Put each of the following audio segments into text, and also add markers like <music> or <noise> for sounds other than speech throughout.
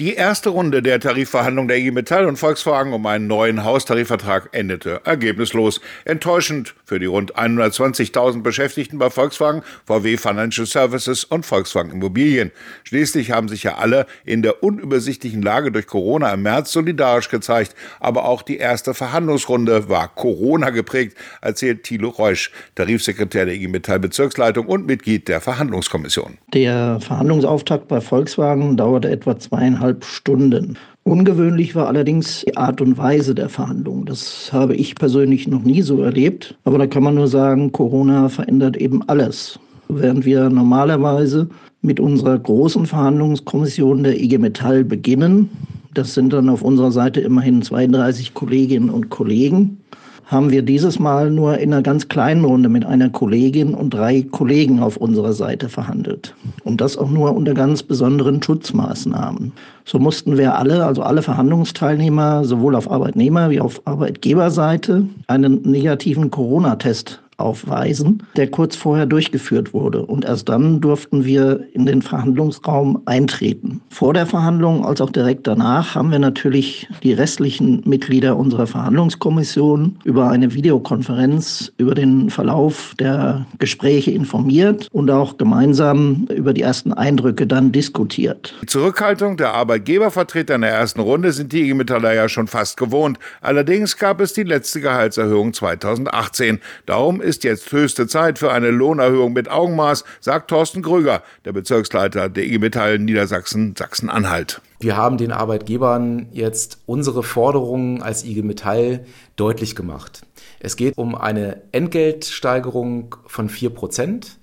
Die erste Runde der Tarifverhandlungen der IG Metall und Volkswagen um einen neuen Haustarifvertrag endete ergebnislos. Enttäuschend für die rund 120.000 Beschäftigten bei Volkswagen, VW Financial Services und Volkswagen Immobilien. Schließlich haben sich ja alle in der unübersichtlichen Lage durch Corona im März solidarisch gezeigt. Aber auch die erste Verhandlungsrunde war Corona geprägt, erzählt Thilo Reusch, Tarifsekretär der IG Metall Bezirksleitung und Mitglied der Verhandlungskommission. Der Verhandlungsauftakt bei Volkswagen dauerte etwa zweieinhalb eineinhalb Stunden. Ungewöhnlich war allerdings die Art und Weise der Verhandlungen. Das habe ich persönlich noch nie so erlebt. Aber da kann man nur sagen, Corona verändert eben alles. Während wir normalerweise mit unserer großen Verhandlungskommission der IG Metall beginnen, das sind dann auf unserer Seite immerhin 32 Kolleginnen und Kollegen, haben wir dieses Mal nur in einer ganz kleinen Runde mit einer Kollegin und drei Kollegen auf unserer Seite verhandelt. Und das auch nur unter ganz besonderen Schutzmaßnahmen. So mussten wir alle, also alle Verhandlungsteilnehmer, sowohl auf Arbeitnehmer wie auf Arbeitgeberseite, einen negativen Corona-Test aufweisen, der kurz vorher durchgeführt wurde. Und erst dann durften wir in den Verhandlungsraum eintreten. Vor der Verhandlung als auch direkt danach haben wir natürlich die restlichen Mitglieder unserer Verhandlungskommission über eine Videokonferenz über den Verlauf der Gespräche informiert und auch gemeinsam über die ersten Eindrücke dann diskutiert. Die Zurückhaltung der Arbeitgebervertreter in der ersten Runde sind die IG Metaller ja schon fast gewohnt. Allerdings gab es die letzte Gehaltserhöhung 2018. Darum ist jetzt höchste Zeit für eine Lohnerhöhung mit Augenmaß, sagt Thorsten Krüger, der Bezirksleiter der IG Metall Niedersachsen Sachsen-Anhalt. Wir haben den Arbeitgebern jetzt unsere Forderungen als IG Metall deutlich gemacht. Es geht um eine Entgeltsteigerung von 4 Prozent.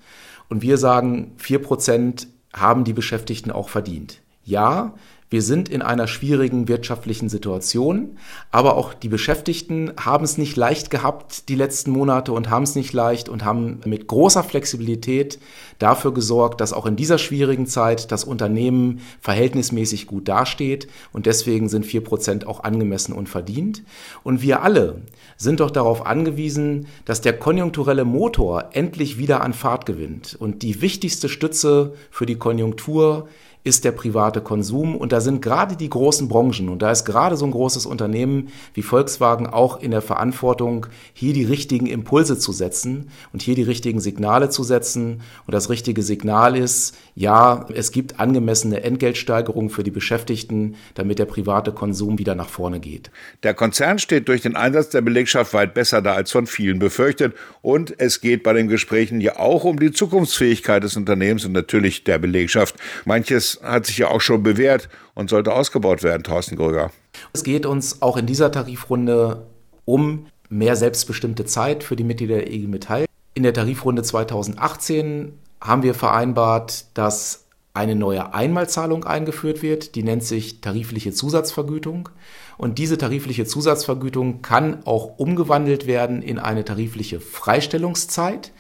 Und wir sagen, 4 Prozent haben die Beschäftigten auch verdient. Ja, wir sind in einer schwierigen wirtschaftlichen Situation, aber auch die Beschäftigten haben es nicht leicht gehabt die letzten Monate und haben es nicht leicht und haben mit großer Flexibilität dafür gesorgt, dass auch in dieser schwierigen Zeit das Unternehmen verhältnismäßig gut dasteht und deswegen sind vier Prozent auch angemessen und verdient. Und wir alle sind doch darauf angewiesen, dass der konjunkturelle Motor endlich wieder an Fahrt gewinnt und die wichtigste Stütze für die Konjunktur ist der private Konsum. Und da sind gerade die großen Branchen und da ist gerade so ein großes Unternehmen wie Volkswagen auch in der Verantwortung, hier die richtigen Impulse zu setzen und hier die richtigen Signale zu setzen. Und das richtige Signal ist, ja, es gibt angemessene Entgeltsteigerungen für die Beschäftigten, damit der private Konsum wieder nach vorne geht. Der Konzern steht durch den Einsatz der Belegschaft weit besser da als von vielen befürchtet. Und es geht bei den Gesprächen ja auch um die Zukunftsfähigkeit des Unternehmens und natürlich der Belegschaft. Manches hat sich ja auch schon bewährt und sollte ausgebaut werden, Thorsten Gröger. Es geht uns auch in dieser Tarifrunde um mehr selbstbestimmte Zeit für die Mitglieder der IG Metall. In der Tarifrunde 2018 haben wir vereinbart, dass eine neue Einmalzahlung eingeführt wird, die nennt sich tarifliche Zusatzvergütung. Und diese tarifliche Zusatzvergütung kann auch umgewandelt werden in eine tarifliche Freistellungszeit.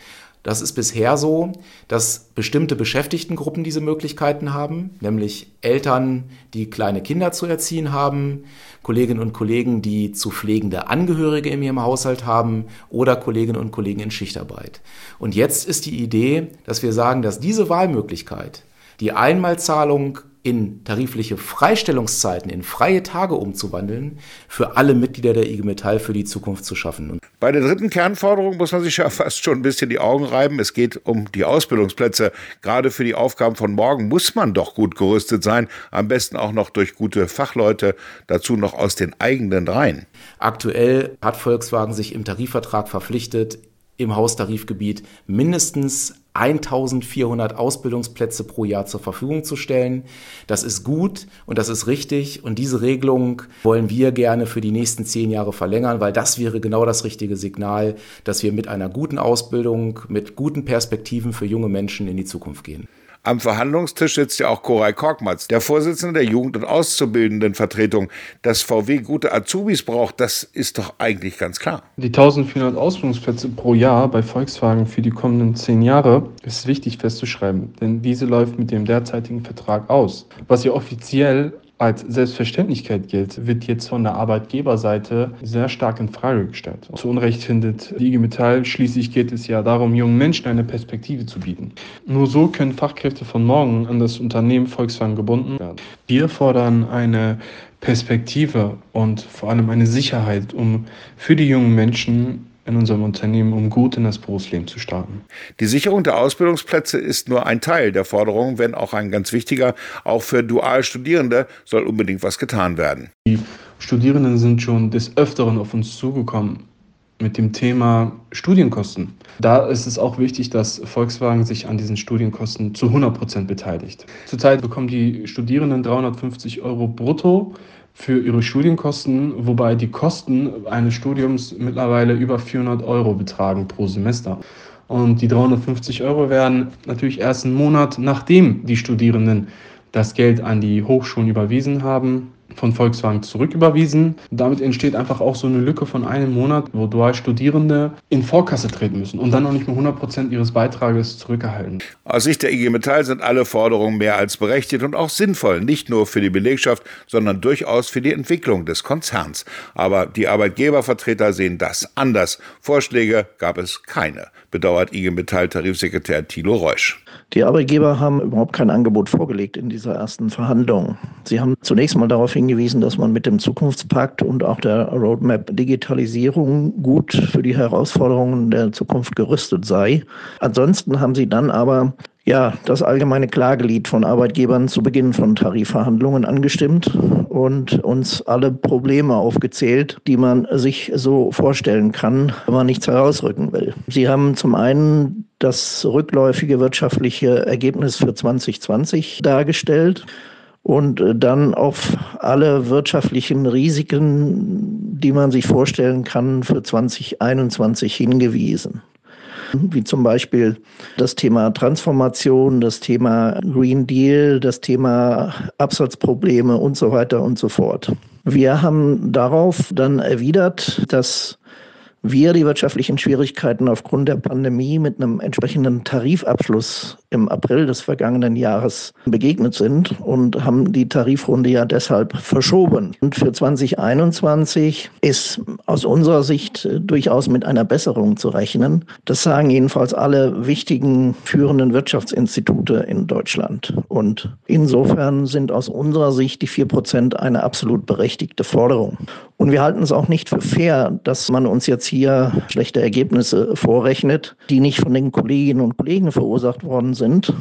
Das ist bisher so, dass bestimmte Beschäftigtengruppen diese Möglichkeiten haben, nämlich Eltern, die kleine Kinder zu erziehen haben, Kolleginnen und Kollegen, die zu pflegende Angehörige in ihrem Haushalt haben oder Kolleginnen und Kollegen in Schichtarbeit. Und jetzt ist die Idee, dass wir sagen, dass diese Wahlmöglichkeit, die Einmalzahlung in tarifliche Freistellungszeiten, in freie Tage umzuwandeln, für alle Mitglieder der IG Metall für die Zukunft zu schaffen. Bei der dritten Kernforderung muss man sich ja <laughs> fast schon ein bisschen die Augen reiben. Es geht um die Ausbildungsplätze. Gerade für die Aufgaben von morgen muss man doch gut gerüstet sein. Am besten auch noch durch gute Fachleute, dazu noch aus den eigenen Reihen. Aktuell hat Volkswagen sich im Tarifvertrag verpflichtet, im Haustarifgebiet mindestens 1400 Ausbildungsplätze pro Jahr zur Verfügung zu stellen. Das ist gut und das ist richtig und diese Regelung wollen wir gerne für die nächsten zehn Jahre verlängern, weil das wäre genau das richtige Signal, dass wir mit einer guten Ausbildung, mit guten Perspektiven für junge Menschen in die Zukunft gehen. Am Verhandlungstisch sitzt ja auch Koray Korkmaz, der Vorsitzende der Jugend- und Auszubildendenvertretung. Dass VW gute Azubis braucht, das ist doch eigentlich ganz klar. Die 1400 Ausbildungsplätze pro Jahr bei Volkswagen für die kommenden zehn Jahre ist wichtig festzuschreiben, denn diese läuft mit dem derzeitigen Vertrag aus. Was ja offiziell als Selbstverständlichkeit gilt, wird jetzt von der Arbeitgeberseite sehr stark in Frage gestellt. Zu Unrecht findet die IG Metall, schließlich geht es ja darum, jungen Menschen eine Perspektive zu bieten. Nur so können Fachkräfte von morgen an das Unternehmen Volkswagen gebunden werden. Wir fordern eine Perspektive und vor allem eine Sicherheit, um für die jungen Menschen in unserem Unternehmen, um gut in das Berufsleben zu starten. Die Sicherung der Ausbildungsplätze ist nur ein Teil der Forderung, wenn auch ein ganz wichtiger. Auch für Dualstudierende soll unbedingt was getan werden. Die Studierenden sind schon des Öfteren auf uns zugekommen mit dem Thema Studienkosten. Da ist es auch wichtig, dass Volkswagen sich an diesen Studienkosten zu 100 Prozent beteiligt. Zurzeit bekommen die Studierenden 350 Euro brutto für ihre Studienkosten, wobei die Kosten eines Studiums mittlerweile über 400 Euro betragen pro Semester. Und die 350 Euro werden natürlich erst einen Monat nachdem die Studierenden das Geld an die Hochschulen überwiesen haben, von Volkswagen zurücküberwiesen. Damit entsteht einfach auch so eine Lücke von einem Monat, wo Dualstudierende in Vorkasse treten müssen und dann noch nicht mehr 100 Prozent ihres Beitrages zurückerhalten. Aus Sicht der IG Metall sind alle Forderungen mehr als berechtigt und auch sinnvoll, nicht nur für die Belegschaft, sondern durchaus für die Entwicklung des Konzerns. Aber die Arbeitgebervertreter sehen das anders. Vorschläge gab es keine, bedauert IG Metall Tarifsekretär Thilo Reusch. Die Arbeitgeber haben überhaupt kein Angebot vorgelegt in dieser ersten Verhandlung. Sie haben zunächst mal darauf hingewiesen, dass man mit dem Zukunftspakt und auch der Roadmap Digitalisierung gut für die Herausforderungen der Zukunft gerüstet sei. Ansonsten haben sie dann aber ja, das allgemeine Klagelied von Arbeitgebern zu Beginn von Tarifverhandlungen angestimmt und uns alle Probleme aufgezählt, die man sich so vorstellen kann, wenn man nichts herausrücken will. Sie haben zum einen das rückläufige wirtschaftliche Ergebnis für 2020 dargestellt und dann auf alle wirtschaftlichen Risiken, die man sich vorstellen kann, für 2021 hingewiesen wie zum Beispiel das Thema Transformation, das Thema Green Deal, das Thema Absatzprobleme und so weiter und so fort. Wir haben darauf dann erwidert, dass wir die wirtschaftlichen Schwierigkeiten aufgrund der Pandemie mit einem entsprechenden Tarifabschluss im April des vergangenen Jahres begegnet sind und haben die Tarifrunde ja deshalb verschoben. Und für 2021 ist aus unserer Sicht durchaus mit einer Besserung zu rechnen. Das sagen jedenfalls alle wichtigen führenden Wirtschaftsinstitute in Deutschland. Und insofern sind aus unserer Sicht die vier Prozent eine absolut berechtigte Forderung. Und wir halten es auch nicht für fair, dass man uns jetzt hier schlechte Ergebnisse vorrechnet, die nicht von den Kolleginnen und Kollegen verursacht worden sind,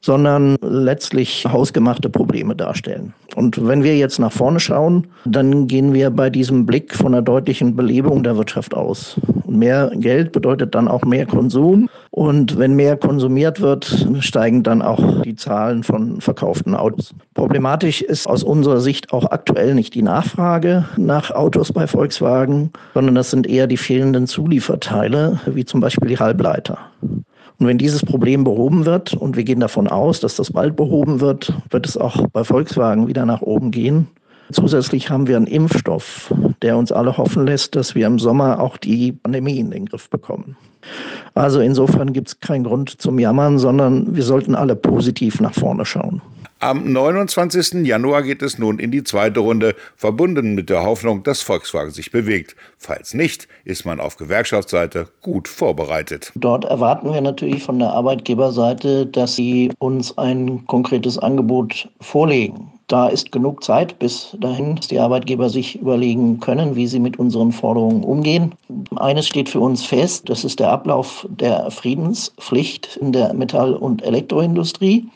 sondern letztlich hausgemachte Probleme darstellen. Und wenn wir jetzt nach vorne schauen, dann gehen wir bei diesem Blick von einer deutlichen Belebung der Wirtschaft aus. Und mehr Geld bedeutet dann auch mehr Konsum. Und wenn mehr konsumiert wird, steigen dann auch die Zahlen von verkauften Autos. Problematisch ist aus unserer Sicht auch aktuell nicht die Nachfrage nach Autos bei Volkswagen, sondern das sind eher die fehlenden Zulieferteile, wie zum Beispiel die Halbleiter. Und wenn dieses Problem behoben wird, und wir gehen davon aus, dass das bald behoben wird, wird es auch bei Volkswagen wieder nach oben gehen. Zusätzlich haben wir einen Impfstoff, der uns alle hoffen lässt, dass wir im Sommer auch die Pandemie in den Griff bekommen. Also insofern gibt es keinen Grund zum Jammern, sondern wir sollten alle positiv nach vorne schauen. Am 29. Januar geht es nun in die zweite Runde, verbunden mit der Hoffnung, dass Volkswagen sich bewegt. Falls nicht, ist man auf Gewerkschaftsseite gut vorbereitet. Dort erwarten wir natürlich von der Arbeitgeberseite, dass sie uns ein konkretes Angebot vorlegen. Da ist genug Zeit bis dahin, dass die Arbeitgeber sich überlegen können, wie sie mit unseren Forderungen umgehen. Eines steht für uns fest, das ist der Ablauf der Friedenspflicht in der Metall- und Elektroindustrie.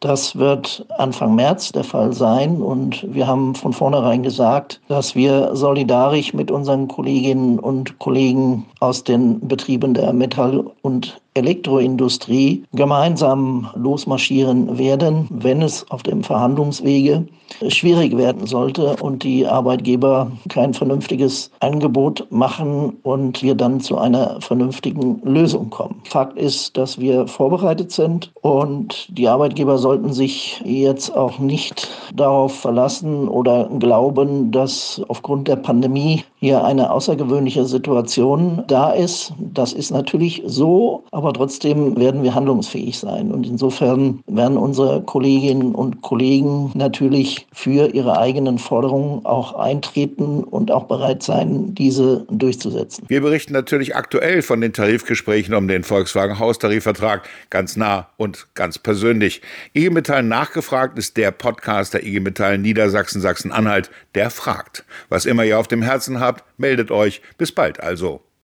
Das wird Anfang März der Fall sein. Und wir haben von vornherein gesagt, dass wir solidarisch mit unseren Kolleginnen und Kollegen aus den Betrieben der Metall- und Elektroindustrie gemeinsam losmarschieren werden, wenn es auf dem Verhandlungswege schwierig werden sollte und die Arbeitgeber kein vernünftiges Angebot machen und wir dann zu einer vernünftigen Lösung kommen. Fakt ist, dass wir vorbereitet sind und die Arbeitgeber sollten sich jetzt auch nicht darauf verlassen oder glauben, dass aufgrund der Pandemie hier eine außergewöhnliche Situation da ist. Das ist natürlich so, aber trotzdem werden wir handlungsfähig sein. Und insofern werden unsere Kolleginnen und Kollegen natürlich für ihre eigenen Forderungen auch eintreten und auch bereit sein, diese durchzusetzen. Wir berichten natürlich aktuell von den Tarifgesprächen um den Volkswagen Haustarifvertrag ganz nah und ganz persönlich. IG Metall nachgefragt ist der Podcast der IG Metall Niedersachsen Sachsen-Anhalt, der fragt. Was immer ihr auf dem Herzen habt, meldet euch. Bis bald also.